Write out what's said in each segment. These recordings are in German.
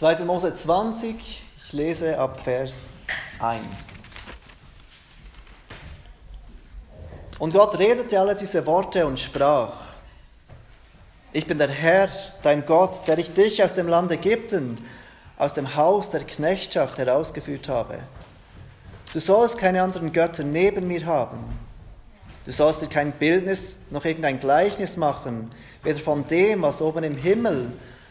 2. Mose 20, ich lese ab Vers 1. Und Gott redete alle diese Worte und sprach, ich bin der Herr, dein Gott, der ich dich aus dem Land Ägypten, aus dem Haus der Knechtschaft herausgeführt habe. Du sollst keine anderen Götter neben mir haben. Du sollst dir kein Bildnis noch irgendein Gleichnis machen, weder von dem, was oben im Himmel,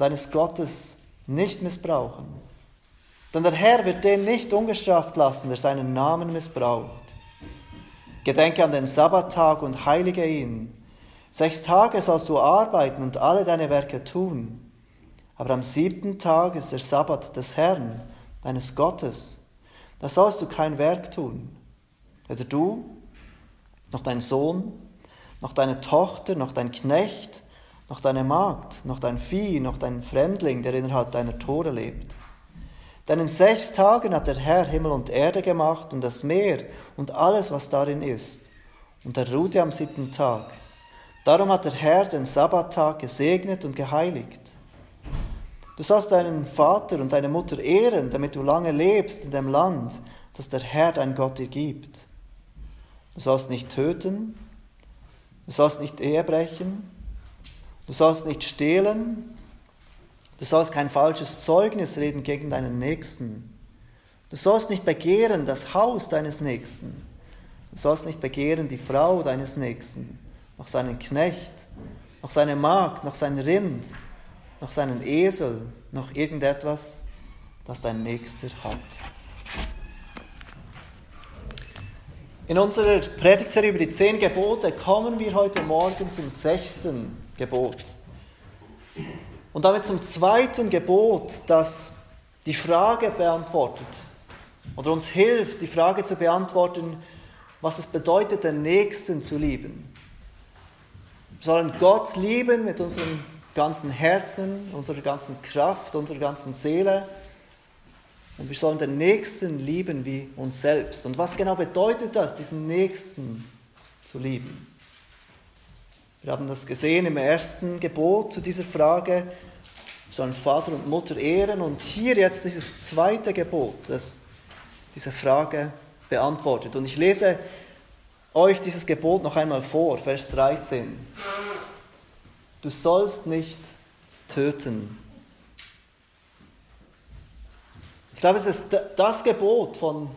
deines Gottes nicht missbrauchen. Denn der Herr wird den nicht ungestraft lassen, der seinen Namen missbraucht. Gedenke an den Sabbattag und heilige ihn. Sechs Tage sollst du arbeiten und alle deine Werke tun. Aber am siebten Tag ist der Sabbat des Herrn, deines Gottes. Da sollst du kein Werk tun. Weder du, noch dein Sohn, noch deine Tochter, noch dein Knecht, noch deine Magd, noch dein Vieh, noch dein Fremdling, der innerhalb deiner Tore lebt. Denn in sechs Tagen hat der Herr Himmel und Erde gemacht und das Meer und alles, was darin ist. Und er ruhte am siebten Tag. Darum hat der Herr den Sabbattag gesegnet und geheiligt. Du sollst deinen Vater und deine Mutter ehren, damit du lange lebst in dem Land, das der Herr dein Gott dir gibt. Du sollst nicht töten, du sollst nicht Ehe brechen, Du sollst nicht stehlen. Du sollst kein falsches Zeugnis reden gegen deinen Nächsten. Du sollst nicht begehren das Haus deines Nächsten. Du sollst nicht begehren die Frau deines Nächsten, noch seinen Knecht, noch seine Magd, noch sein Rind, noch seinen Esel, noch irgendetwas, das dein Nächster hat. In unserer Predigtserie über die zehn Gebote kommen wir heute Morgen zum sechsten Gebot. Und damit zum zweiten Gebot, das die Frage beantwortet oder uns hilft, die Frage zu beantworten, was es bedeutet, den Nächsten zu lieben. Wir sollen Gott lieben mit unserem ganzen Herzen, unserer ganzen Kraft, unserer ganzen Seele. Und wir sollen den Nächsten lieben wie uns selbst. Und was genau bedeutet das, diesen Nächsten zu lieben? Wir haben das gesehen im ersten Gebot zu dieser Frage. Wir sollen Vater und Mutter ehren. Und hier jetzt dieses zweite Gebot, das diese Frage beantwortet. Und ich lese euch dieses Gebot noch einmal vor, Vers 13. Du sollst nicht töten. Ich glaube, es ist das Gebot von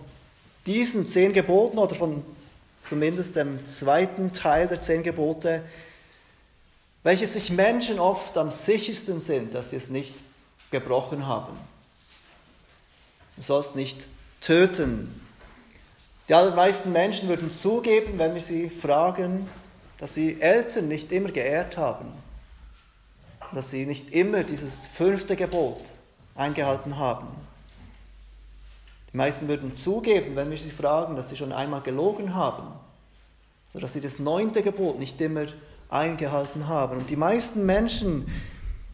diesen zehn Geboten oder von zumindest dem zweiten Teil der zehn Gebote, welches sich Menschen oft am sichersten sind, dass sie es nicht gebrochen haben. Du sollst nicht töten. Die allermeisten Menschen würden zugeben, wenn wir sie fragen, dass sie Eltern nicht immer geehrt haben, dass sie nicht immer dieses fünfte Gebot eingehalten haben. Die meisten würden zugeben, wenn wir sie fragen, dass sie schon einmal gelogen haben, sodass sie das neunte Gebot nicht immer eingehalten haben. Und die meisten Menschen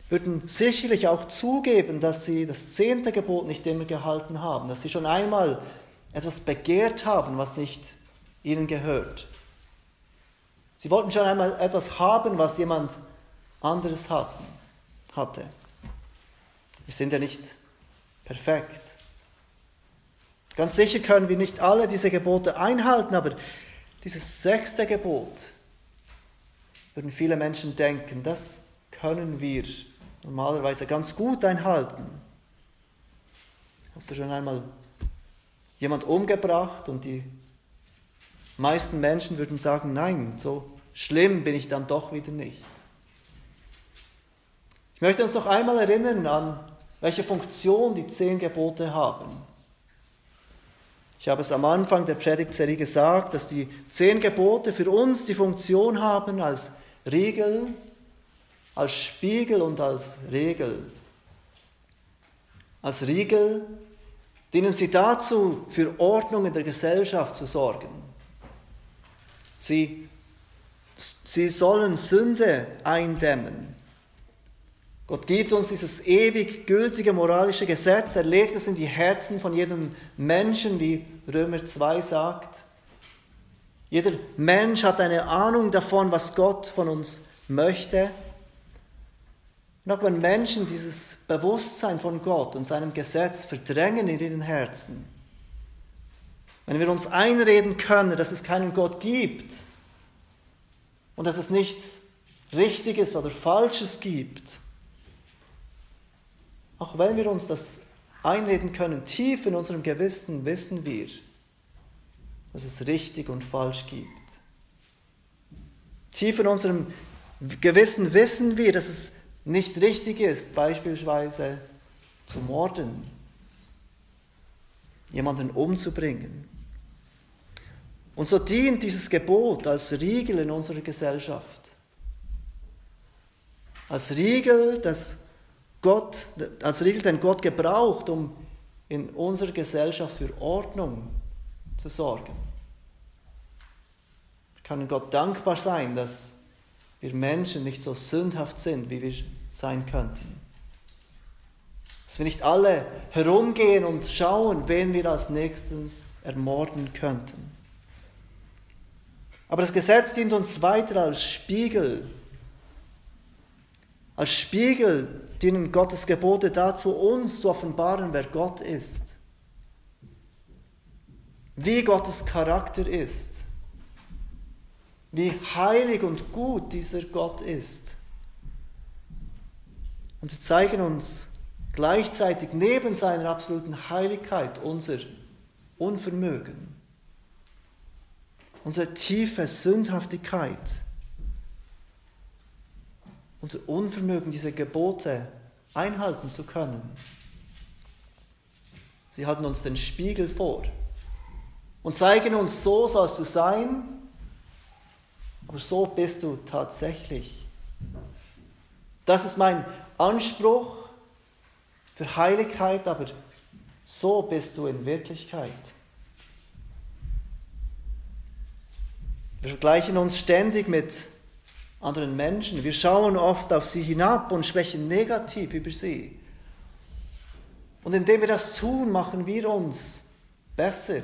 würden sicherlich auch zugeben, dass sie das zehnte Gebot nicht immer gehalten haben, dass sie schon einmal etwas begehrt haben, was nicht ihnen gehört. Sie wollten schon einmal etwas haben, was jemand anderes hatten, hatte. Wir sind ja nicht perfekt. Ganz sicher können wir nicht alle diese Gebote einhalten, aber dieses sechste Gebot, würden viele Menschen denken, das können wir normalerweise ganz gut einhalten. Hast du schon einmal jemand umgebracht und die meisten Menschen würden sagen, nein, so schlimm bin ich dann doch wieder nicht. Ich möchte uns noch einmal erinnern an, welche Funktion die zehn Gebote haben. Ich habe es am Anfang der Predigtserie gesagt, dass die zehn Gebote für uns die Funktion haben als Riegel, als Spiegel und als Regel. als Riegel dienen sie dazu, für Ordnung in der Gesellschaft zu sorgen. Sie, sie sollen Sünde eindämmen. Gott gibt uns dieses ewig gültige moralische Gesetz, er legt es in die Herzen von jedem Menschen, wie Römer 2 sagt. Jeder Mensch hat eine Ahnung davon, was Gott von uns möchte. Und auch wenn Menschen dieses Bewusstsein von Gott und seinem Gesetz verdrängen in ihren Herzen, wenn wir uns einreden können, dass es keinen Gott gibt und dass es nichts Richtiges oder Falsches gibt, auch wenn wir uns das einreden können, tief in unserem Gewissen wissen wir, dass es richtig und falsch gibt. Tief in unserem Gewissen wissen wir, dass es nicht richtig ist, beispielsweise zu morden, jemanden umzubringen. Und so dient dieses Gebot als Riegel in unserer Gesellschaft. Als Riegel, das Gott, als Riegel, den Gott gebraucht, um in unserer Gesellschaft für Ordnung zu sorgen. Wir können Gott dankbar sein, dass wir Menschen nicht so sündhaft sind, wie wir sein könnten. Dass wir nicht alle herumgehen und schauen, wen wir als nächstes ermorden könnten. Aber das Gesetz dient uns weiter als Spiegel. Als Spiegel dienen Gottes Gebote dazu, uns zu offenbaren, wer Gott ist. Wie Gottes Charakter ist wie heilig und gut dieser Gott ist. Und sie zeigen uns gleichzeitig neben seiner absoluten Heiligkeit unser Unvermögen, unsere tiefe Sündhaftigkeit, unser Unvermögen, diese Gebote einhalten zu können. Sie halten uns den Spiegel vor und zeigen uns, so sollst du sein, aber so bist du tatsächlich. Das ist mein Anspruch für Heiligkeit, aber so bist du in Wirklichkeit. Wir vergleichen uns ständig mit anderen Menschen. Wir schauen oft auf sie hinab und sprechen negativ über sie. Und indem wir das tun, machen wir uns besser.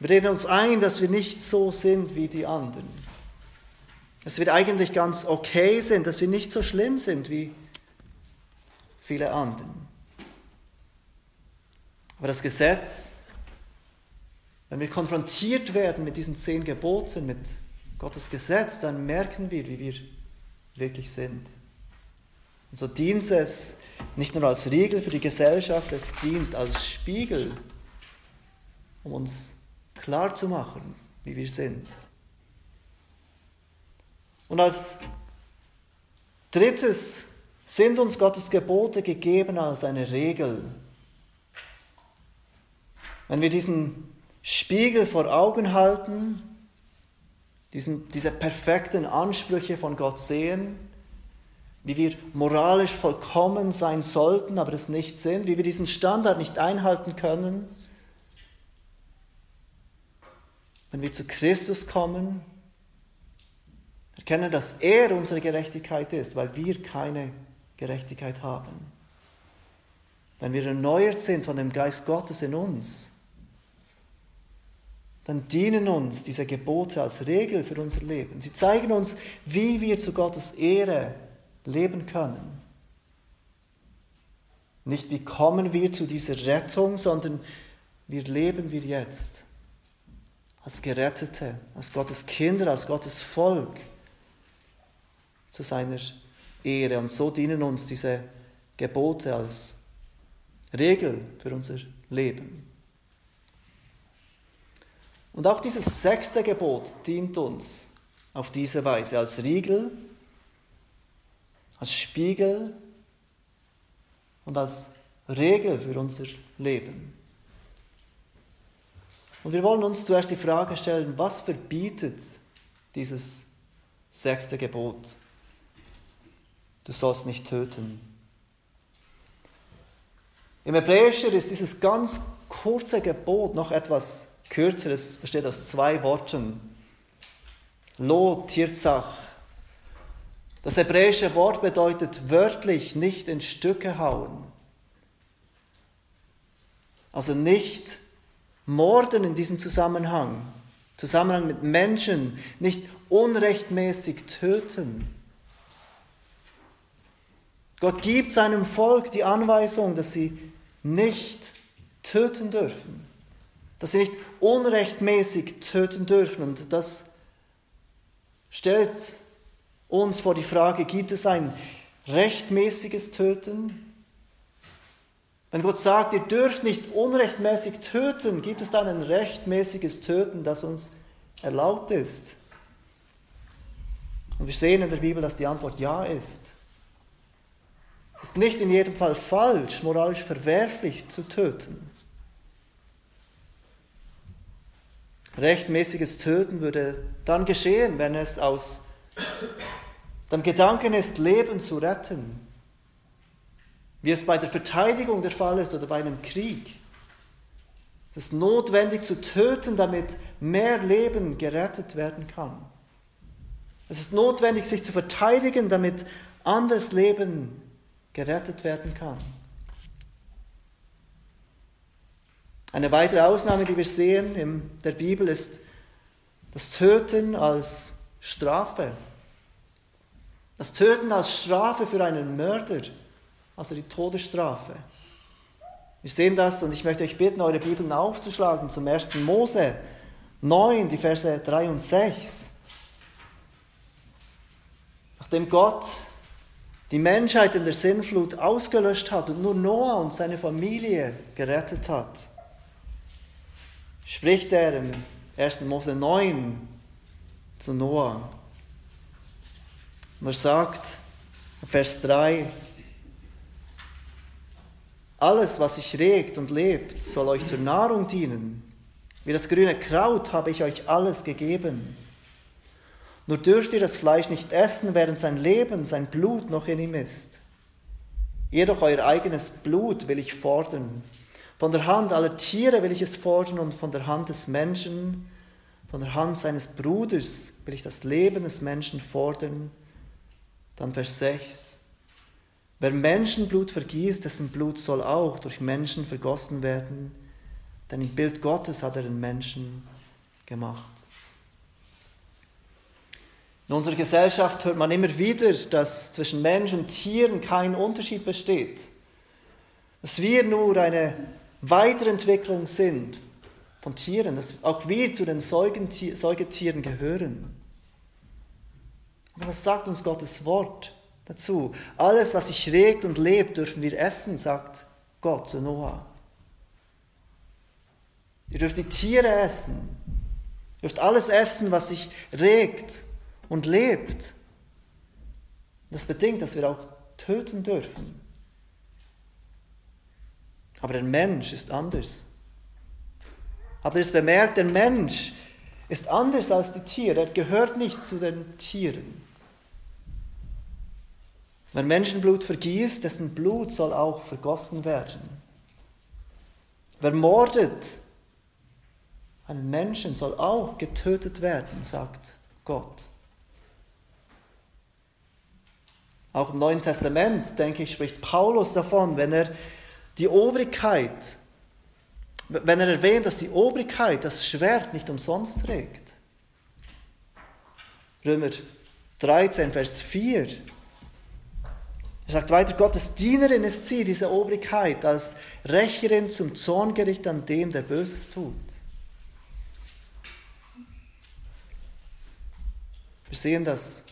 Wir reden uns ein, dass wir nicht so sind wie die anderen. Dass wir eigentlich ganz okay sind, dass wir nicht so schlimm sind wie viele anderen. Aber das Gesetz, wenn wir konfrontiert werden mit diesen zehn Geboten, mit Gottes Gesetz, dann merken wir, wie wir wirklich sind. Und so dient es nicht nur als Riegel für die Gesellschaft, es dient als Spiegel, um uns klar zu machen, wie wir sind. Und als drittes sind uns Gottes Gebote gegeben als eine Regel. Wenn wir diesen Spiegel vor Augen halten, diesen, diese perfekten Ansprüche von Gott sehen, wie wir moralisch vollkommen sein sollten, aber es nicht sind, wie wir diesen Standard nicht einhalten können, wenn wir zu Christus kommen, erkennen, dass er unsere Gerechtigkeit ist, weil wir keine Gerechtigkeit haben. Wenn wir erneuert sind von dem Geist Gottes in uns, dann dienen uns diese Gebote als Regel für unser Leben. Sie zeigen uns, wie wir zu Gottes Ehre leben können. Nicht wie kommen wir zu dieser Rettung, sondern wie leben wir jetzt als Gerettete, als Gottes Kinder, als Gottes Volk zu seiner Ehre. Und so dienen uns diese Gebote als Regel für unser Leben. Und auch dieses sechste Gebot dient uns auf diese Weise als Riegel, als Spiegel und als Regel für unser Leben. Und wir wollen uns zuerst die Frage stellen, was verbietet dieses sechste Gebot? Du sollst nicht töten. Im Hebräischen ist dieses ganz kurze Gebot noch etwas kürzer. Es besteht aus zwei Worten. Lo Tirzach. Das hebräische Wort bedeutet wörtlich nicht in Stücke hauen. Also nicht morden in diesem Zusammenhang, Zusammenhang mit Menschen, nicht unrechtmäßig töten. Gott gibt seinem Volk die Anweisung, dass sie nicht töten dürfen, dass sie nicht unrechtmäßig töten dürfen. Und das stellt uns vor die Frage, gibt es ein rechtmäßiges Töten? Wenn Gott sagt, ihr dürft nicht unrechtmäßig töten, gibt es dann ein rechtmäßiges Töten, das uns erlaubt ist? Und wir sehen in der Bibel, dass die Antwort ja ist. Es ist nicht in jedem Fall falsch, moralisch verwerflich zu töten. Rechtmäßiges Töten würde dann geschehen, wenn es aus dem Gedanken ist, Leben zu retten, wie es bei der Verteidigung der Fall ist oder bei einem Krieg. Es ist notwendig zu töten, damit mehr Leben gerettet werden kann. Es ist notwendig, sich zu verteidigen, damit anderes Leben gerettet werden kann. Eine weitere Ausnahme, die wir sehen in der Bibel, ist das Töten als Strafe. Das Töten als Strafe für einen Mörder, also die Todesstrafe. Wir sehen das und ich möchte euch bitten, eure Bibeln aufzuschlagen zum 1. Mose 9, die Verse 3 und 6. Nachdem Gott die Menschheit in der Sinnflut ausgelöscht hat und nur Noah und seine Familie gerettet hat, spricht er im 1. Mose 9 zu Noah. Und er sagt, Vers 3, alles, was sich regt und lebt, soll euch zur Nahrung dienen. Wie das grüne Kraut habe ich euch alles gegeben. Nur dürft ihr das Fleisch nicht essen, während sein Leben, sein Blut noch in ihm ist. Jedoch euer eigenes Blut will ich fordern. Von der Hand aller Tiere will ich es fordern und von der Hand des Menschen, von der Hand seines Bruders will ich das Leben des Menschen fordern. Dann Vers 6. Wer Menschenblut vergießt, dessen Blut soll auch durch Menschen vergossen werden, denn im Bild Gottes hat er den Menschen gemacht. In unserer Gesellschaft hört man immer wieder, dass zwischen Mensch und Tieren kein Unterschied besteht. Dass wir nur eine Weiterentwicklung sind von Tieren, dass auch wir zu den Säugetieren gehören. Aber was sagt uns Gottes Wort dazu? Alles, was sich regt und lebt, dürfen wir essen, sagt Gott zu Noah. Ihr dürft die Tiere essen. Ihr dürft alles essen, was sich regt und lebt. Das bedingt, dass wir auch töten dürfen. Aber der Mensch ist anders. Habt ihr es bemerkt? Der Mensch ist anders als die Tiere. Er gehört nicht zu den Tieren. Wer Menschenblut vergießt, dessen Blut soll auch vergossen werden. Wer mordet einen Menschen, soll auch getötet werden, sagt Gott. Auch im Neuen Testament, denke ich, spricht Paulus davon, wenn er die Obrigkeit, wenn er erwähnt, dass die Obrigkeit das Schwert nicht umsonst trägt. Römer 13, Vers 4. Er sagt weiter, Gottes Dienerin ist sie, diese Obrigkeit, als Rächerin zum Zorngericht an dem, der Böses tut. Wir sehen, dass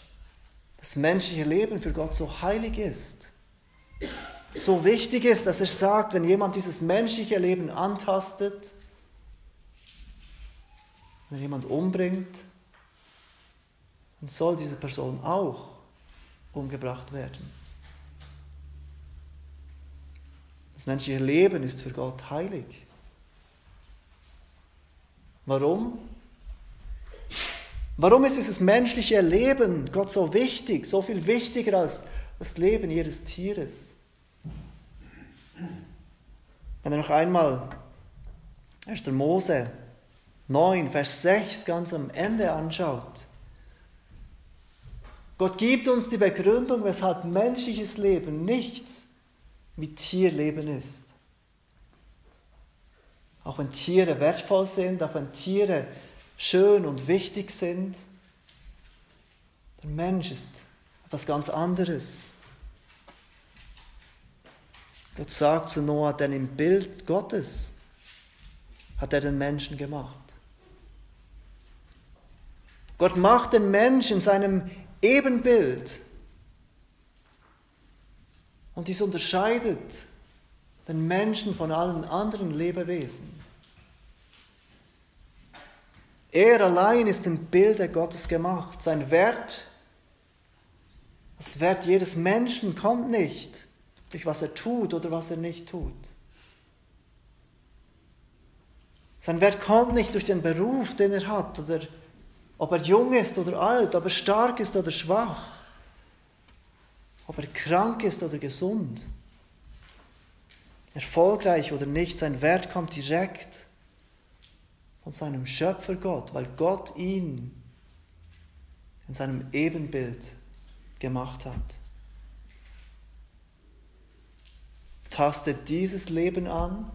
das menschliche Leben für Gott so heilig ist, so wichtig ist, dass er sagt, wenn jemand dieses menschliche Leben antastet, wenn jemand umbringt, dann soll diese Person auch umgebracht werden. Das menschliche Leben ist für Gott heilig. Warum? Warum ist dieses menschliche Leben Gott so wichtig, so viel wichtiger als das Leben jedes Tieres? Wenn ihr noch einmal 1. Mose 9, Vers 6 ganz am Ende anschaut. Gott gibt uns die Begründung, weshalb menschliches Leben nichts wie Tierleben ist. Auch wenn Tiere wertvoll sind, auch wenn Tiere schön und wichtig sind, der Mensch ist etwas ganz anderes. Gott sagt zu Noah, denn im Bild Gottes hat er den Menschen gemacht. Gott macht den Menschen in seinem Ebenbild. Und dies unterscheidet den Menschen von allen anderen Lebewesen. Er allein ist im Bilde Gottes gemacht. Sein Wert, das Wert jedes Menschen kommt nicht durch was er tut oder was er nicht tut. Sein Wert kommt nicht durch den Beruf, den er hat, oder ob er jung ist oder alt, ob er stark ist oder schwach, ob er krank ist oder gesund, erfolgreich oder nicht. Sein Wert kommt direkt von seinem Schöpfer Gott, weil Gott ihn in seinem Ebenbild gemacht hat. Tastet dieses Leben an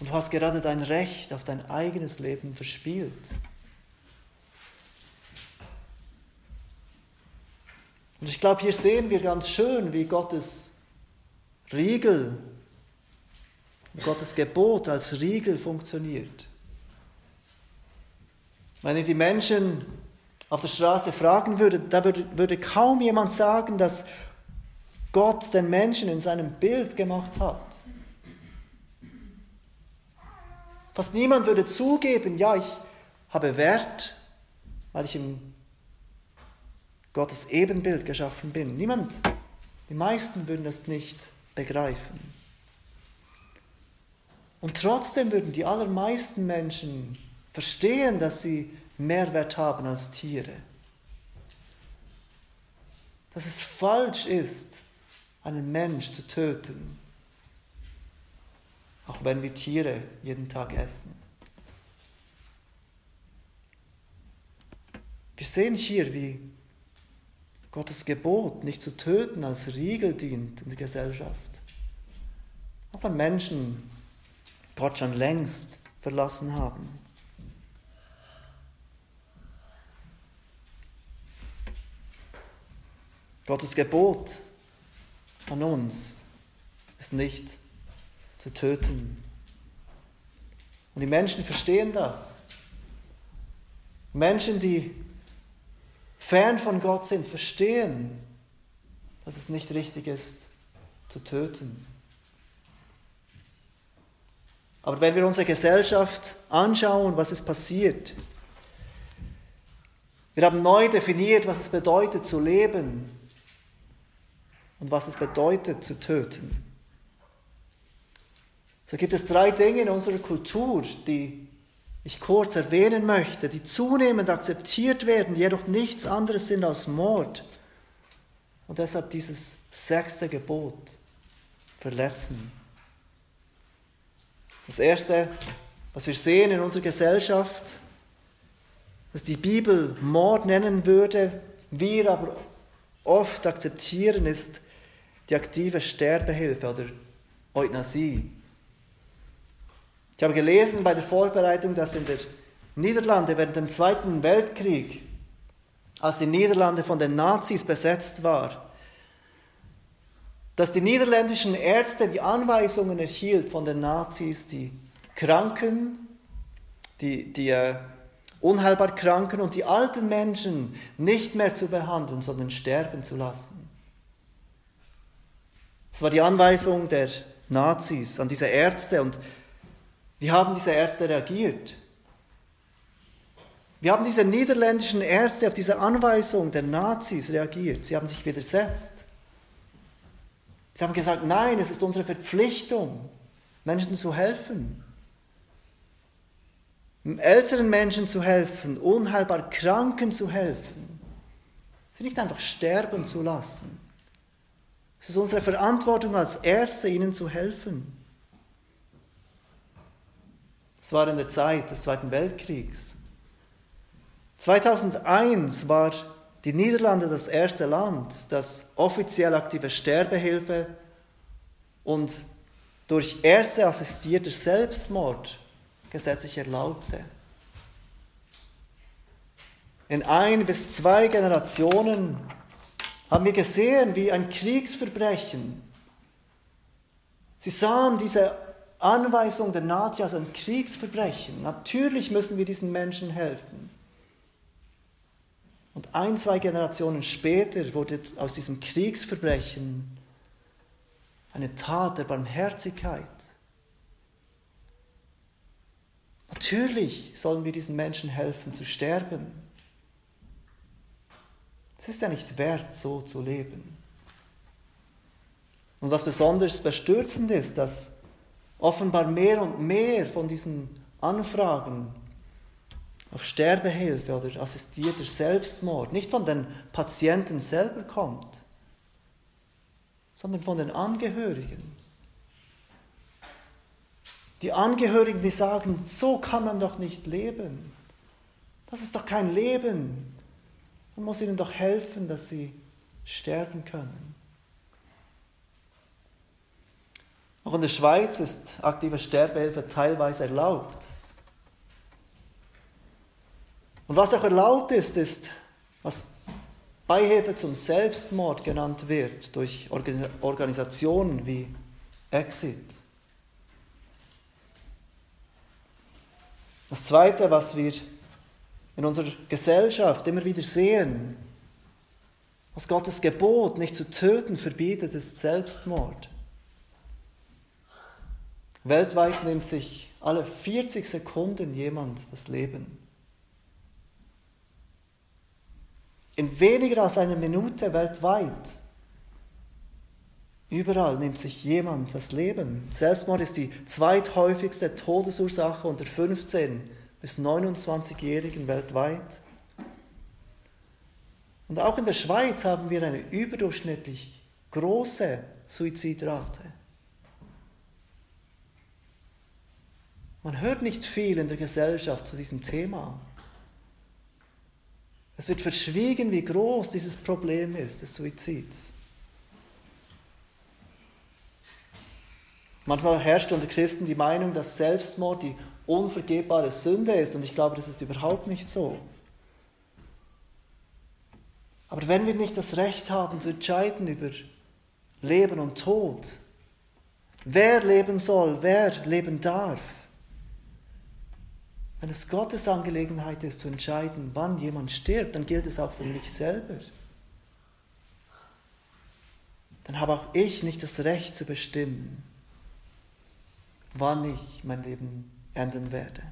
und du hast gerade dein Recht auf dein eigenes Leben verspielt. Und ich glaube, hier sehen wir ganz schön, wie Gottes Riegel, Gottes Gebot als Riegel funktioniert. Wenn ihr die Menschen auf der Straße fragen würdet, da würde, kaum jemand sagen, dass Gott den Menschen in seinem Bild gemacht hat. Fast niemand würde zugeben, ja, ich habe Wert, weil ich im Gottes Ebenbild geschaffen bin. Niemand, die meisten würden es nicht begreifen. Und trotzdem würden die allermeisten Menschen verstehen, dass sie mehr Wert haben als Tiere. Dass es falsch ist, einen Mensch zu töten auch wenn wir Tiere jeden Tag essen. Wir sehen hier, wie Gottes Gebot, nicht zu töten, als Riegel dient in der Gesellschaft. Auch wenn Menschen Gott schon längst verlassen haben. Gottes Gebot an uns ist nicht zu töten. Und die Menschen verstehen das. Menschen, die fern von Gott sind, verstehen, dass es nicht richtig ist, zu töten. Aber wenn wir unsere Gesellschaft anschauen, was ist passiert, wir haben neu definiert, was es bedeutet zu leben und was es bedeutet zu töten. So gibt es drei Dinge in unserer Kultur, die ich kurz erwähnen möchte, die zunehmend akzeptiert werden, jedoch nichts anderes sind als Mord. Und deshalb dieses sechste Gebot verletzen. Das erste, was wir sehen in unserer Gesellschaft, dass die Bibel Mord nennen würde, wir aber oft akzeptieren, ist die aktive Sterbehilfe oder Euthanasie. Ich habe gelesen bei der Vorbereitung, dass in den Niederlande während dem Zweiten Weltkrieg, als die Niederlande von den Nazis besetzt war, dass die niederländischen Ärzte die Anweisungen erhielt von den Nazis, die Kranken, die, die äh, unheilbar Kranken und die alten Menschen nicht mehr zu behandeln, sondern sterben zu lassen. Es war die Anweisung der Nazis an diese Ärzte und wie haben diese Ärzte reagiert? Wie haben diese niederländischen Ärzte auf diese Anweisung der Nazis reagiert? Sie haben sich widersetzt. Sie haben gesagt, nein, es ist unsere Verpflichtung, Menschen zu helfen. Älteren Menschen zu helfen, unheilbar Kranken zu helfen. Sie nicht einfach sterben zu lassen. Es ist unsere Verantwortung als Erste, ihnen zu helfen. Das war in der Zeit des Zweiten Weltkriegs. 2001 war die Niederlande das erste Land, das offiziell aktive Sterbehilfe und durch Ärzte assistierter Selbstmord gesetzlich erlaubte. In ein bis zwei Generationen haben wir gesehen, wie ein Kriegsverbrechen. Sie sahen diese Anweisung der Nazis ein Kriegsverbrechen. Natürlich müssen wir diesen Menschen helfen. Und ein, zwei Generationen später wurde aus diesem Kriegsverbrechen eine Tat der Barmherzigkeit. Natürlich sollen wir diesen Menschen helfen zu sterben. Es ist ja nicht wert, so zu leben. Und was besonders bestürzend ist, dass offenbar mehr und mehr von diesen Anfragen auf Sterbehilfe oder assistierter Selbstmord nicht von den Patienten selber kommt, sondern von den Angehörigen. Die Angehörigen, die sagen, so kann man doch nicht leben. Das ist doch kein Leben. Man muss ihnen doch helfen, dass sie sterben können. Auch in der Schweiz ist aktive Sterbehilfe teilweise erlaubt. Und was auch erlaubt ist, ist, was Beihilfe zum Selbstmord genannt wird durch Organisationen wie Exit. Das Zweite, was wir in unserer Gesellschaft immer wieder sehen, was Gottes Gebot, nicht zu töten, verbietet, ist Selbstmord. Weltweit nimmt sich alle 40 Sekunden jemand das Leben. In weniger als einer Minute weltweit. Überall nimmt sich jemand das Leben. Selbstmord ist die zweithäufigste Todesursache unter 15 bis 29-Jährigen weltweit. Und auch in der Schweiz haben wir eine überdurchschnittlich große Suizidrate. Man hört nicht viel in der Gesellschaft zu diesem Thema. Es wird verschwiegen, wie groß dieses Problem ist, des Suizids. Manchmal herrscht unter Christen die Meinung, dass Selbstmord die unvergebbare Sünde ist und ich glaube, das ist überhaupt nicht so. Aber wenn wir nicht das Recht haben zu entscheiden über Leben und Tod, wer leben soll, wer leben darf, wenn es Gottes Angelegenheit ist zu entscheiden, wann jemand stirbt, dann gilt es auch für mich selber. Dann habe auch ich nicht das Recht zu bestimmen, wann ich mein Leben enden werde.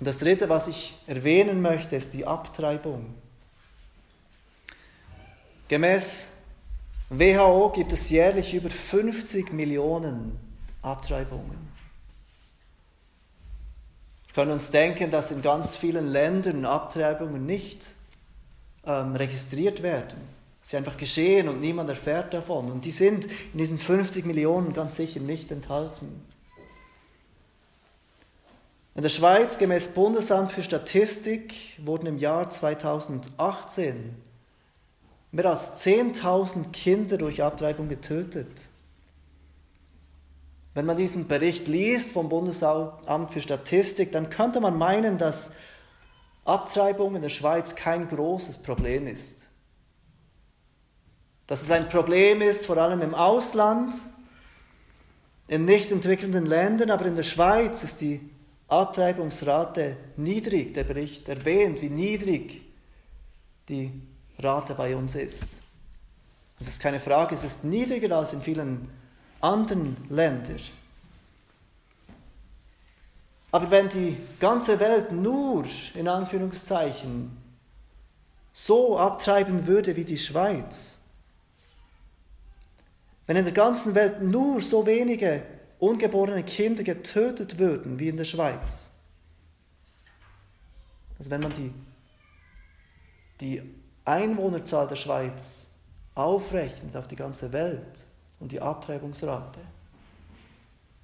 Und das Dritte, was ich erwähnen möchte, ist die Abtreibung. Gemäß WHO gibt es jährlich über 50 Millionen Abtreibungen. Wir können uns denken, dass in ganz vielen Ländern Abtreibungen nicht ähm, registriert werden. Sie einfach geschehen und niemand erfährt davon. Und die sind in diesen 50 Millionen ganz sicher nicht enthalten. In der Schweiz, gemäß Bundesamt für Statistik, wurden im Jahr 2018 mehr als 10.000 Kinder durch Abtreibung getötet. Wenn man diesen Bericht liest vom Bundesamt für Statistik, dann könnte man meinen, dass Abtreibung in der Schweiz kein großes Problem ist. Dass es ein Problem ist, vor allem im Ausland, in nicht entwickelnden Ländern, aber in der Schweiz ist die Abtreibungsrate niedrig. Der Bericht erwähnt, wie niedrig die Rate bei uns ist. Das ist keine Frage, es ist niedriger als in vielen Ländern anderen Länder. Aber wenn die ganze Welt nur, in Anführungszeichen, so abtreiben würde wie die Schweiz, wenn in der ganzen Welt nur so wenige ungeborene Kinder getötet würden wie in der Schweiz, also wenn man die, die Einwohnerzahl der Schweiz aufrechnet auf die ganze Welt und die Abtreibungsrate,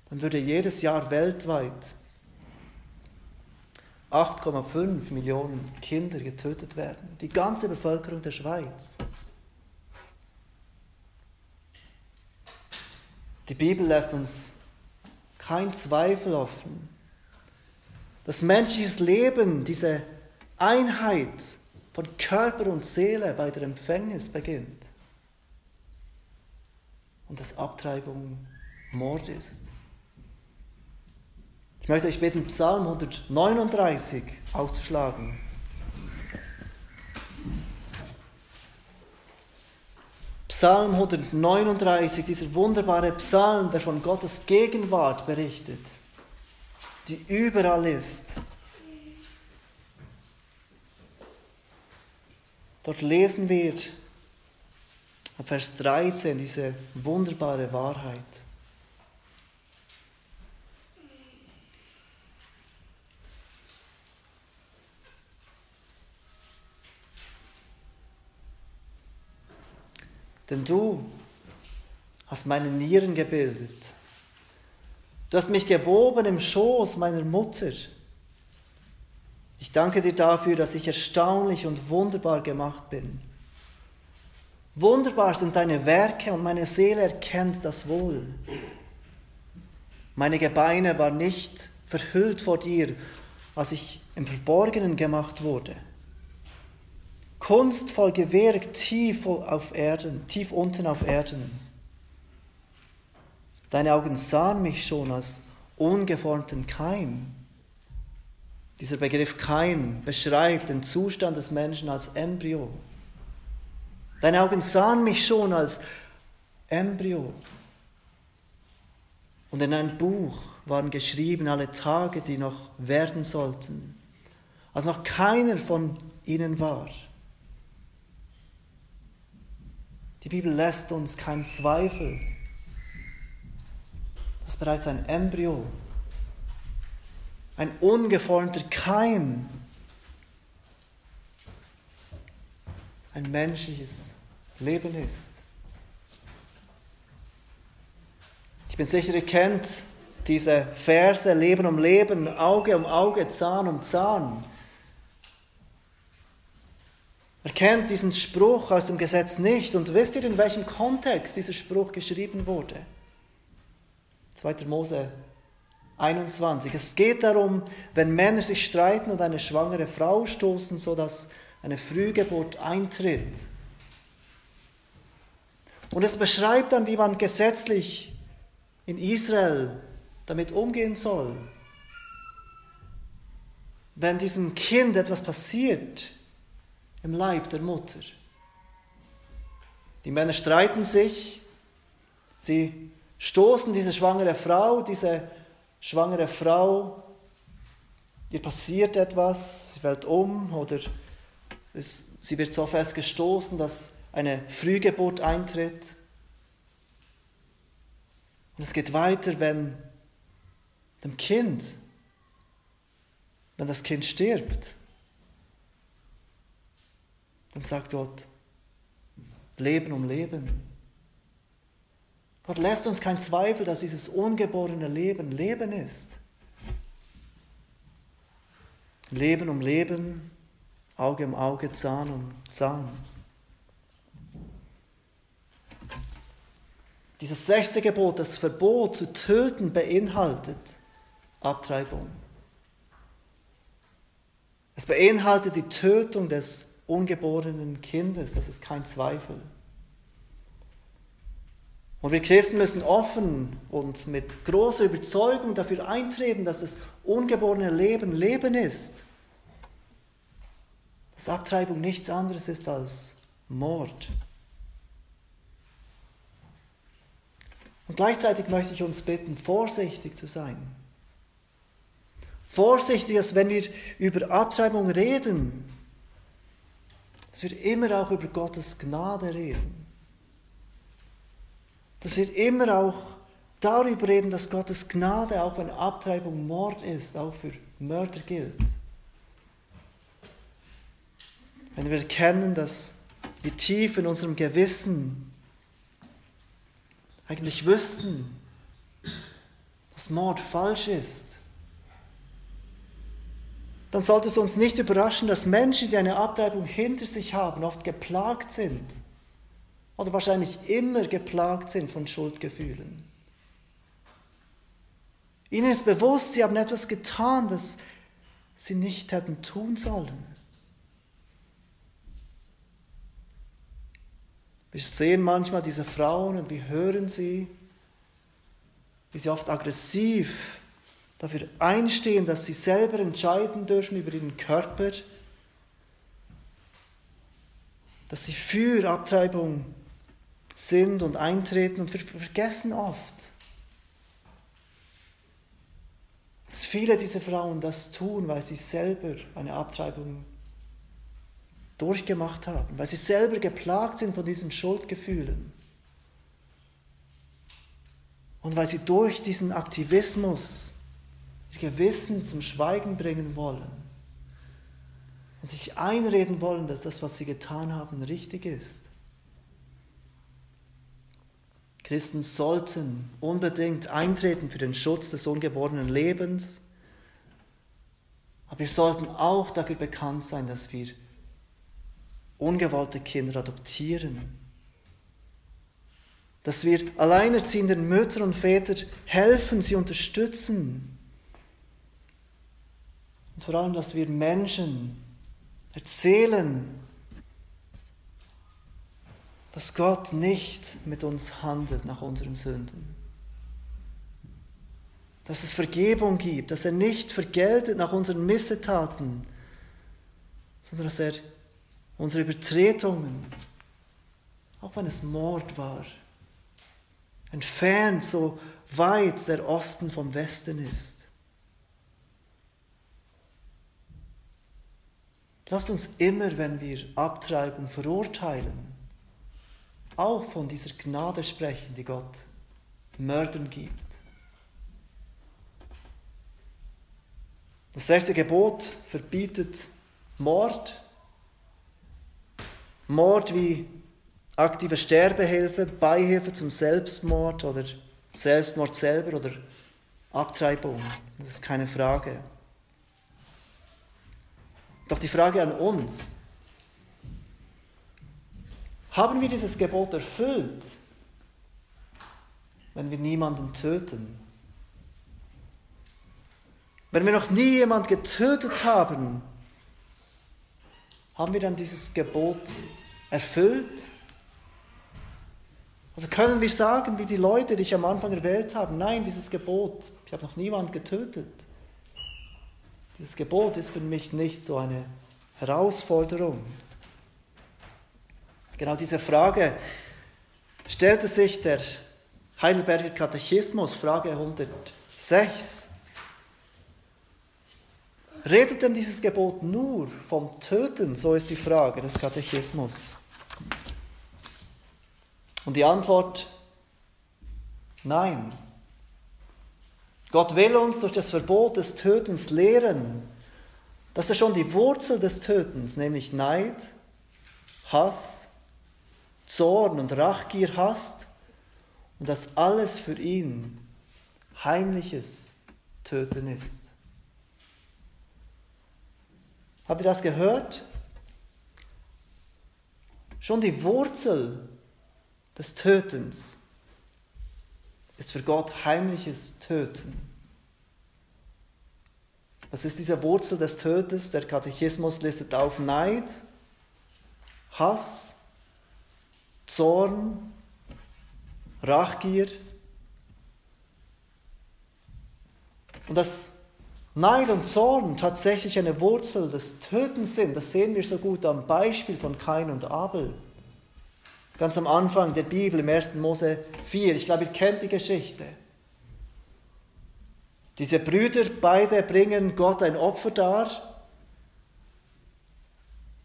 dann würde jedes Jahr weltweit 8,5 Millionen Kinder getötet werden. Die ganze Bevölkerung der Schweiz. Die Bibel lässt uns kein Zweifel offen, dass menschliches Leben, diese Einheit von Körper und Seele bei der Empfängnis beginnt und dass Abtreibung Mord ist. Ich möchte euch bitten, Psalm 139 aufzuschlagen. Psalm 139, dieser wunderbare Psalm, der von Gottes Gegenwart berichtet, die überall ist. Dort lesen wir ab Vers 13 diese wunderbare Wahrheit. Denn du hast meine Nieren gebildet. Du hast mich gewoben im Schoß meiner Mutter. Ich danke dir dafür, dass ich erstaunlich und wunderbar gemacht bin. Wunderbar sind deine Werke und meine Seele erkennt das wohl. Meine Gebeine waren nicht verhüllt vor dir, als ich im Verborgenen gemacht wurde kunstvoll gewirkt tief auf Erden, tief unten auf Erden. Deine Augen sahen mich schon als ungeformten Keim. Dieser Begriff Keim beschreibt den Zustand des Menschen als Embryo. Deine Augen sahen mich schon als Embryo. Und in ein Buch waren geschrieben alle Tage, die noch werden sollten, als noch keiner von ihnen war. Die Bibel lässt uns keinen Zweifel, dass bereits ein Embryo, ein ungeformter Keim, ein menschliches Leben ist. Ich bin sicher, ihr kennt diese Verse Leben um Leben, Auge um Auge, Zahn um Zahn. Er kennt diesen Spruch aus dem Gesetz nicht. Und wisst ihr, in welchem Kontext dieser Spruch geschrieben wurde? 2. Mose 21. Es geht darum, wenn Männer sich streiten und eine schwangere Frau stoßen, sodass eine Frühgeburt eintritt. Und es beschreibt dann, wie man gesetzlich in Israel damit umgehen soll. Wenn diesem Kind etwas passiert, im Leib der Mutter. Die Männer streiten sich, sie stoßen diese schwangere Frau, diese schwangere Frau, ihr passiert etwas, sie fällt um oder sie wird so fest gestoßen, dass eine Frühgeburt eintritt. Und es geht weiter, wenn dem Kind, wenn das Kind stirbt dann sagt Gott, Leben um Leben. Gott lässt uns keinen Zweifel, dass dieses ungeborene Leben Leben ist. Leben um Leben, Auge um Auge, Zahn um Zahn. Dieses sechste Gebot, das Verbot zu töten, beinhaltet Abtreibung. Es beinhaltet die Tötung des ungeborenen Kindes, das ist kein Zweifel. Und wir Christen müssen offen und mit großer Überzeugung dafür eintreten, dass das ungeborene Leben Leben ist. Dass Abtreibung nichts anderes ist als Mord. Und gleichzeitig möchte ich uns bitten, vorsichtig zu sein. Vorsichtig, dass wenn wir über Abtreibung reden, dass wir immer auch über Gottes Gnade reden. Dass wir immer auch darüber reden, dass Gottes Gnade, auch wenn Abtreibung Mord ist, auch für Mörder gilt. Wenn wir erkennen, dass wir tief in unserem Gewissen eigentlich wüssten, dass Mord falsch ist, dann sollte es uns nicht überraschen, dass Menschen, die eine Abtreibung hinter sich haben, oft geplagt sind oder wahrscheinlich immer geplagt sind von Schuldgefühlen. Ihnen ist bewusst, sie haben etwas getan, das sie nicht hätten tun sollen. Wir sehen manchmal diese Frauen und wir hören sie, wie sie oft aggressiv dafür einstehen, dass sie selber entscheiden dürfen über ihren Körper, dass sie für Abtreibung sind und eintreten und wir vergessen oft, dass viele dieser Frauen das tun, weil sie selber eine Abtreibung durchgemacht haben, weil sie selber geplagt sind von diesen Schuldgefühlen. Und weil sie durch diesen Aktivismus ihr Gewissen zum Schweigen bringen wollen und sich einreden wollen, dass das, was sie getan haben, richtig ist. Christen sollten unbedingt eintreten für den Schutz des ungeborenen Lebens, aber wir sollten auch dafür bekannt sein, dass wir ungewollte Kinder adoptieren, dass wir alleinerziehenden Müttern und Vätern helfen, sie unterstützen und vor allem, dass wir Menschen erzählen, dass Gott nicht mit uns handelt nach unseren Sünden. Dass es Vergebung gibt, dass er nicht vergeltet nach unseren Missetaten, sondern dass er unsere Übertretungen, auch wenn es Mord war, entfernt so weit der Osten vom Westen ist. Lasst uns immer, wenn wir Abtreibung verurteilen, auch von dieser Gnade sprechen, die Gott Mördern gibt. Das sechste Gebot verbietet Mord. Mord wie aktive Sterbehilfe, Beihilfe zum Selbstmord oder Selbstmord selber oder Abtreibung. Das ist keine Frage. Doch die Frage an uns, haben wir dieses Gebot erfüllt, wenn wir niemanden töten? Wenn wir noch nie jemand getötet haben, haben wir dann dieses Gebot erfüllt? Also können wir sagen, wie die Leute, die ich am Anfang erwählt habe, nein, dieses Gebot, ich habe noch niemanden getötet. Dieses Gebot ist für mich nicht so eine Herausforderung. Genau diese Frage stellte sich der Heidelberger Katechismus, Frage 106. Redet denn dieses Gebot nur vom Töten? So ist die Frage des Katechismus. Und die Antwort, nein. Gott will uns durch das Verbot des Tötens lehren, dass er schon die Wurzel des Tötens, nämlich Neid, Hass, Zorn und Rachgier hast und dass alles für ihn heimliches Töten ist. Habt ihr das gehört? Schon die Wurzel des Tötens ist für Gott heimliches Töten. Was ist diese Wurzel des Tötens? Der Katechismus listet auf Neid, Hass, Zorn, Rachgier. Und dass Neid und Zorn tatsächlich eine Wurzel des Tötens sind, das sehen wir so gut am Beispiel von Kain und Abel. Ganz am Anfang der Bibel im 1. Mose 4. Ich glaube, ihr kennt die Geschichte. Diese Brüder, beide bringen Gott ein Opfer dar,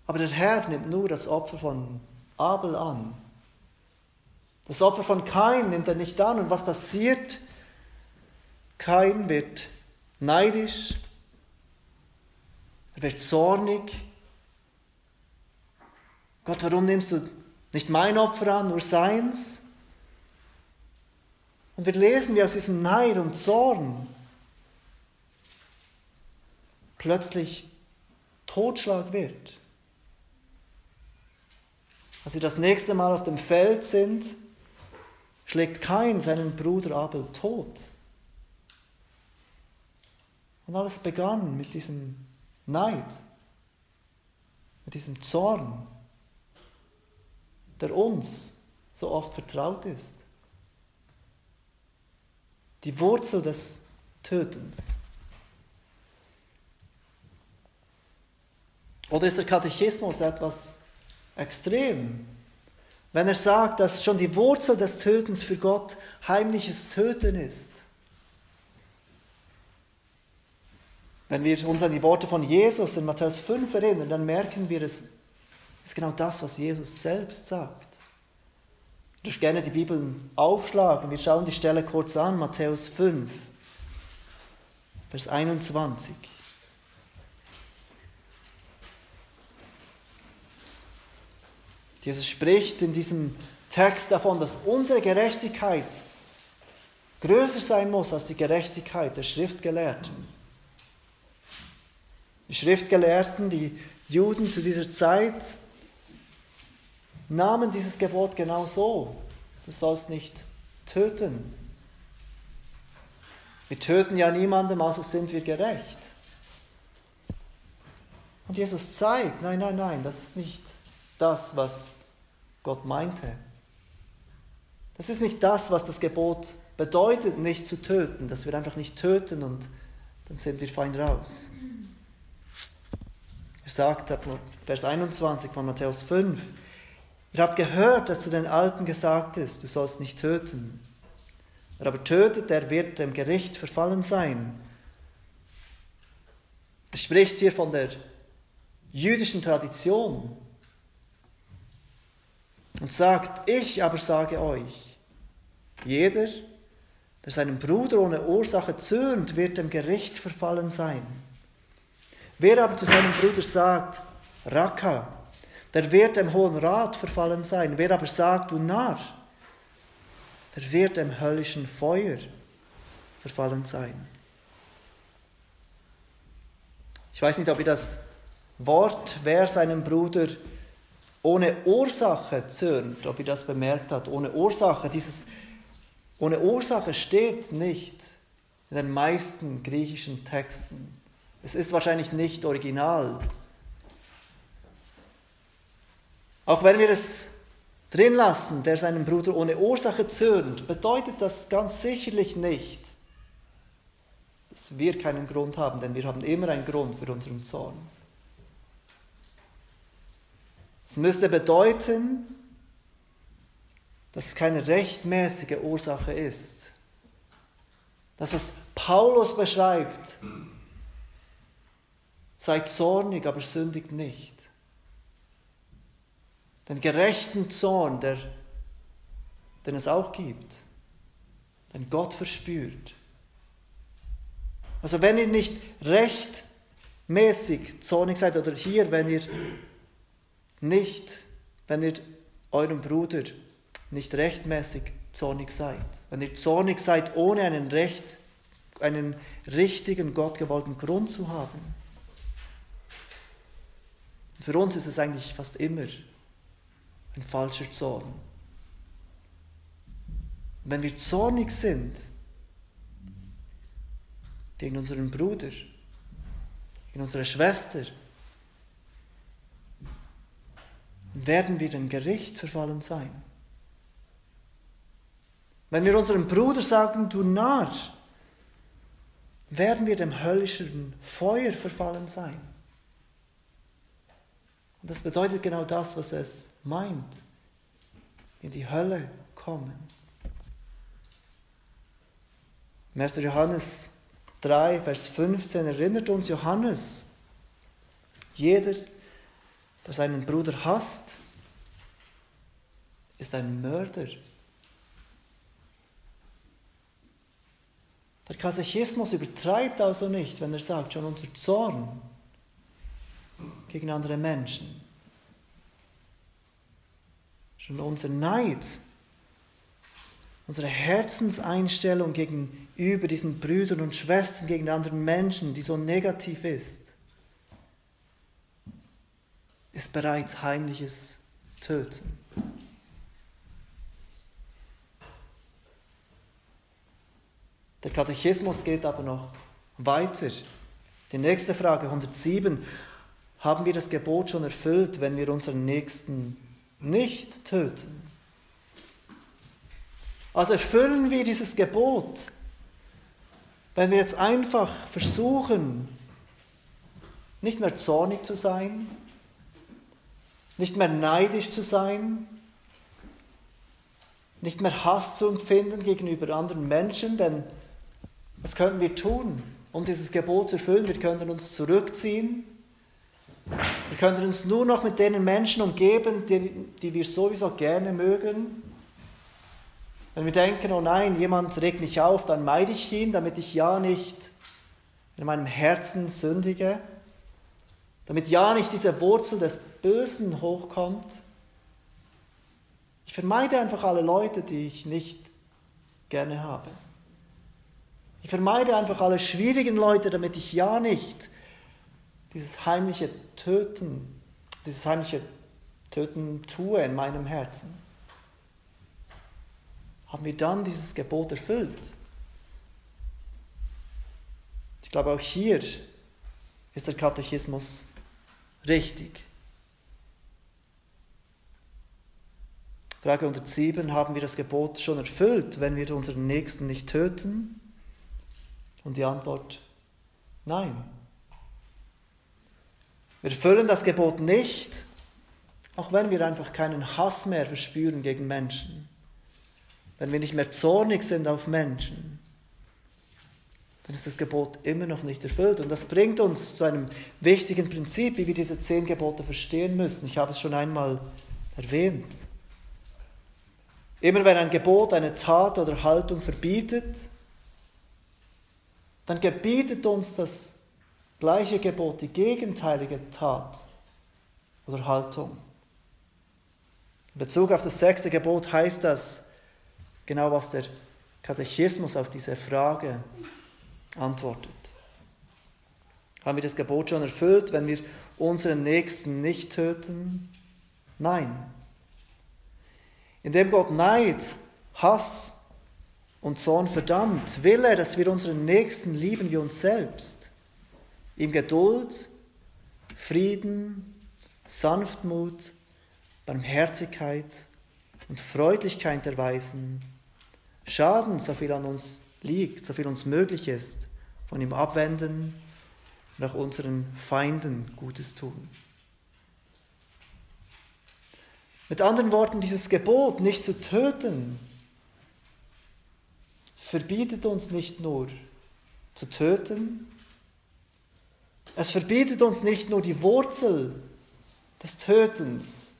aber der Herr nimmt nur das Opfer von Abel an. Das Opfer von Kain nimmt er nicht an. Und was passiert? Kain wird neidisch, er wird zornig, Gott, warum nimmst du nicht mein Opfer an, nur seins? Und wir lesen, wie aus diesem Neid und Zorn plötzlich Totschlag wird. Als sie das nächste Mal auf dem Feld sind, schlägt Kain seinen Bruder Abel tot. Und alles begann mit diesem Neid, mit diesem Zorn, der uns so oft vertraut ist. Die Wurzel des Tötens. Oder ist der Katechismus etwas extrem, wenn er sagt, dass schon die Wurzel des Tötens für Gott heimliches Töten ist? Wenn wir uns an die Worte von Jesus in Matthäus 5 erinnern, dann merken wir, es ist genau das, was Jesus selbst sagt. Ich dürft gerne die Bibeln aufschlagen. Wir schauen die Stelle kurz an, Matthäus 5, Vers 21. Jesus spricht in diesem Text davon, dass unsere Gerechtigkeit größer sein muss als die Gerechtigkeit der Schriftgelehrten. Die Schriftgelehrten, die Juden zu dieser Zeit, nahmen dieses Gebot genau so. Du sollst nicht töten. Wir töten ja niemandem, also sind wir gerecht. Und Jesus zeigt, nein, nein, nein, das ist nicht das, was Gott meinte. Das ist nicht das, was das Gebot bedeutet, nicht zu töten, dass wir einfach nicht töten und dann sind wir fein raus. Er sagt, Vers 21 von Matthäus 5, ihr habt gehört, dass zu den Alten gesagt ist, du sollst nicht töten. Wer aber tötet, der wird dem Gericht verfallen sein. Er spricht hier von der jüdischen Tradition und sagt, ich aber sage euch, jeder, der seinem Bruder ohne Ursache zürnt, wird dem Gericht verfallen sein. Wer aber zu seinem Bruder sagt, Raka, der wird dem Hohen Rat verfallen sein. Wer aber sagt, du Narr, der wird dem höllischen Feuer verfallen sein. Ich weiß nicht, ob ihr das Wort, wer seinem Bruder ohne Ursache zürnt, ob ihr das bemerkt habt, ohne Ursache, dieses ohne Ursache steht nicht in den meisten griechischen Texten. Es ist wahrscheinlich nicht original. Auch wenn wir es drin lassen, der seinen Bruder ohne Ursache zürnt, bedeutet das ganz sicherlich nicht, dass wir keinen Grund haben, denn wir haben immer einen Grund für unseren Zorn. Es müsste bedeuten, dass es keine rechtmäßige Ursache ist. Das, was Paulus beschreibt, Seid zornig, aber sündigt nicht. Den gerechten Zorn, der, den es auch gibt, den Gott verspürt. Also wenn ihr nicht rechtmäßig zornig seid, oder hier, wenn ihr nicht, wenn ihr eurem Bruder nicht rechtmäßig zornig seid, wenn ihr zornig seid, ohne einen recht, einen richtigen, gottgewollten Grund zu haben, für uns ist es eigentlich fast immer ein falscher Zorn. Wenn wir zornig sind gegen unseren Bruder, gegen unsere Schwester, werden wir dem Gericht verfallen sein. Wenn wir unserem Bruder sagen, du Narr, werden wir dem höllischen Feuer verfallen sein. Und das bedeutet genau das, was es meint. In die Hölle kommen. Im 1. Johannes 3, Vers 15 erinnert uns Johannes, jeder, der seinen Bruder hasst, ist ein Mörder. Der Katechismus übertreibt also nicht, wenn er sagt, schon unser Zorn gegen andere Menschen schon unser Neid, unsere Herzenseinstellung gegenüber diesen Brüdern und Schwestern, gegen anderen Menschen, die so negativ ist, ist bereits heimliches Töten. Der Katechismus geht aber noch weiter. Die nächste Frage, 107. Haben wir das Gebot schon erfüllt, wenn wir unseren Nächsten nicht töten? Also erfüllen wir dieses Gebot, wenn wir jetzt einfach versuchen, nicht mehr zornig zu sein, nicht mehr neidisch zu sein, nicht mehr Hass zu empfinden gegenüber anderen Menschen, denn was könnten wir tun, um dieses Gebot zu erfüllen? Wir könnten uns zurückziehen, wir könnten uns nur noch mit den Menschen umgeben, die, die wir sowieso gerne mögen, wenn wir denken, oh nein, jemand regt mich auf, dann meide ich ihn, damit ich ja nicht in meinem Herzen sündige, damit ja nicht diese Wurzel des Bösen hochkommt. Ich vermeide einfach alle Leute, die ich nicht gerne habe. Ich vermeide einfach alle schwierigen Leute, damit ich ja nicht dieses heimliche Töten, dieses heimliche Töten tue in meinem Herzen haben wir dann dieses Gebot erfüllt. Ich glaube, auch hier ist der Katechismus richtig. Frage 107, haben wir das Gebot schon erfüllt, wenn wir unseren Nächsten nicht töten? Und die Antwort, nein. Wir erfüllen das Gebot nicht, auch wenn wir einfach keinen Hass mehr verspüren gegen Menschen wenn wir nicht mehr zornig sind auf Menschen, dann ist das Gebot immer noch nicht erfüllt. Und das bringt uns zu einem wichtigen Prinzip, wie wir diese zehn Gebote verstehen müssen. Ich habe es schon einmal erwähnt. Immer wenn ein Gebot eine Tat oder Haltung verbietet, dann gebietet uns das gleiche Gebot die gegenteilige Tat oder Haltung. In Bezug auf das sechste Gebot heißt das, genau was der Katechismus auf diese Frage antwortet. Haben wir das Gebot schon erfüllt, wenn wir unseren Nächsten nicht töten? Nein. Indem Gott Neid, Hass und Zorn verdammt, will er, dass wir unseren Nächsten lieben wie uns selbst. Ihm Geduld, Frieden, Sanftmut, Barmherzigkeit und Freundlichkeit erweisen Schaden, so viel an uns liegt, so viel uns möglich ist, von ihm abwenden, nach unseren Feinden Gutes tun. Mit anderen Worten, dieses Gebot, nicht zu töten, verbietet uns nicht nur zu töten, es verbietet uns nicht nur die Wurzel des Tötens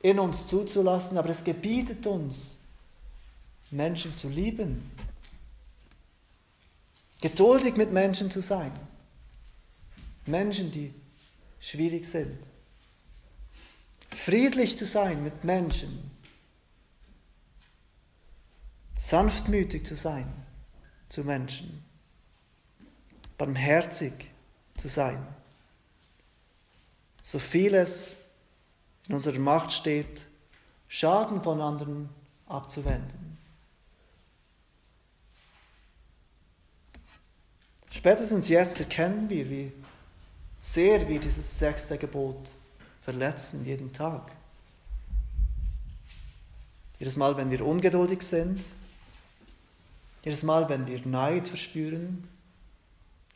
in uns zuzulassen, aber es gebietet uns, Menschen zu lieben, geduldig mit Menschen zu sein, Menschen, die schwierig sind, friedlich zu sein mit Menschen, sanftmütig zu sein zu Menschen, barmherzig zu sein, so vieles in unserer Macht steht, Schaden von anderen abzuwenden. Spätestens jetzt erkennen wir, wie sehr wir dieses sechste Gebot verletzen jeden Tag. Jedes Mal, wenn wir ungeduldig sind, jedes Mal, wenn wir Neid verspüren,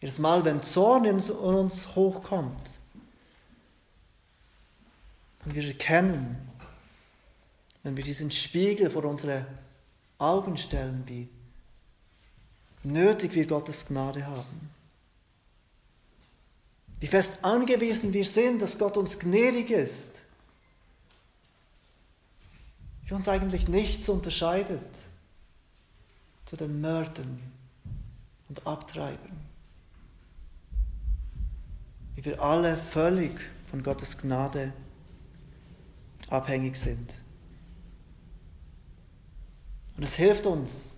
jedes Mal, wenn Zorn in uns hochkommt, und wir erkennen, wenn wir diesen Spiegel vor unsere Augen stellen, wie nötig wir Gottes Gnade haben. Wie fest angewiesen wir sind, dass Gott uns gnädig ist. Wie uns eigentlich nichts unterscheidet zu den Mördern und Abtreibern. Wie wir alle völlig von Gottes Gnade abhängig sind. Und es hilft uns,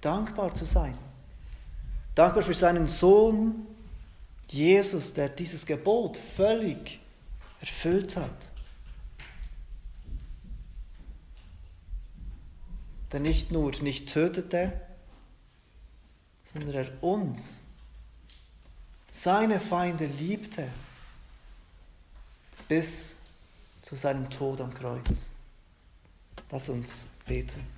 dankbar zu sein. Dankbar für seinen Sohn Jesus, der dieses Gebot völlig erfüllt hat. Der nicht nur nicht tötete, sondern er uns, seine Feinde liebte, bis zu seinem Tod am Kreuz. Lass uns beten.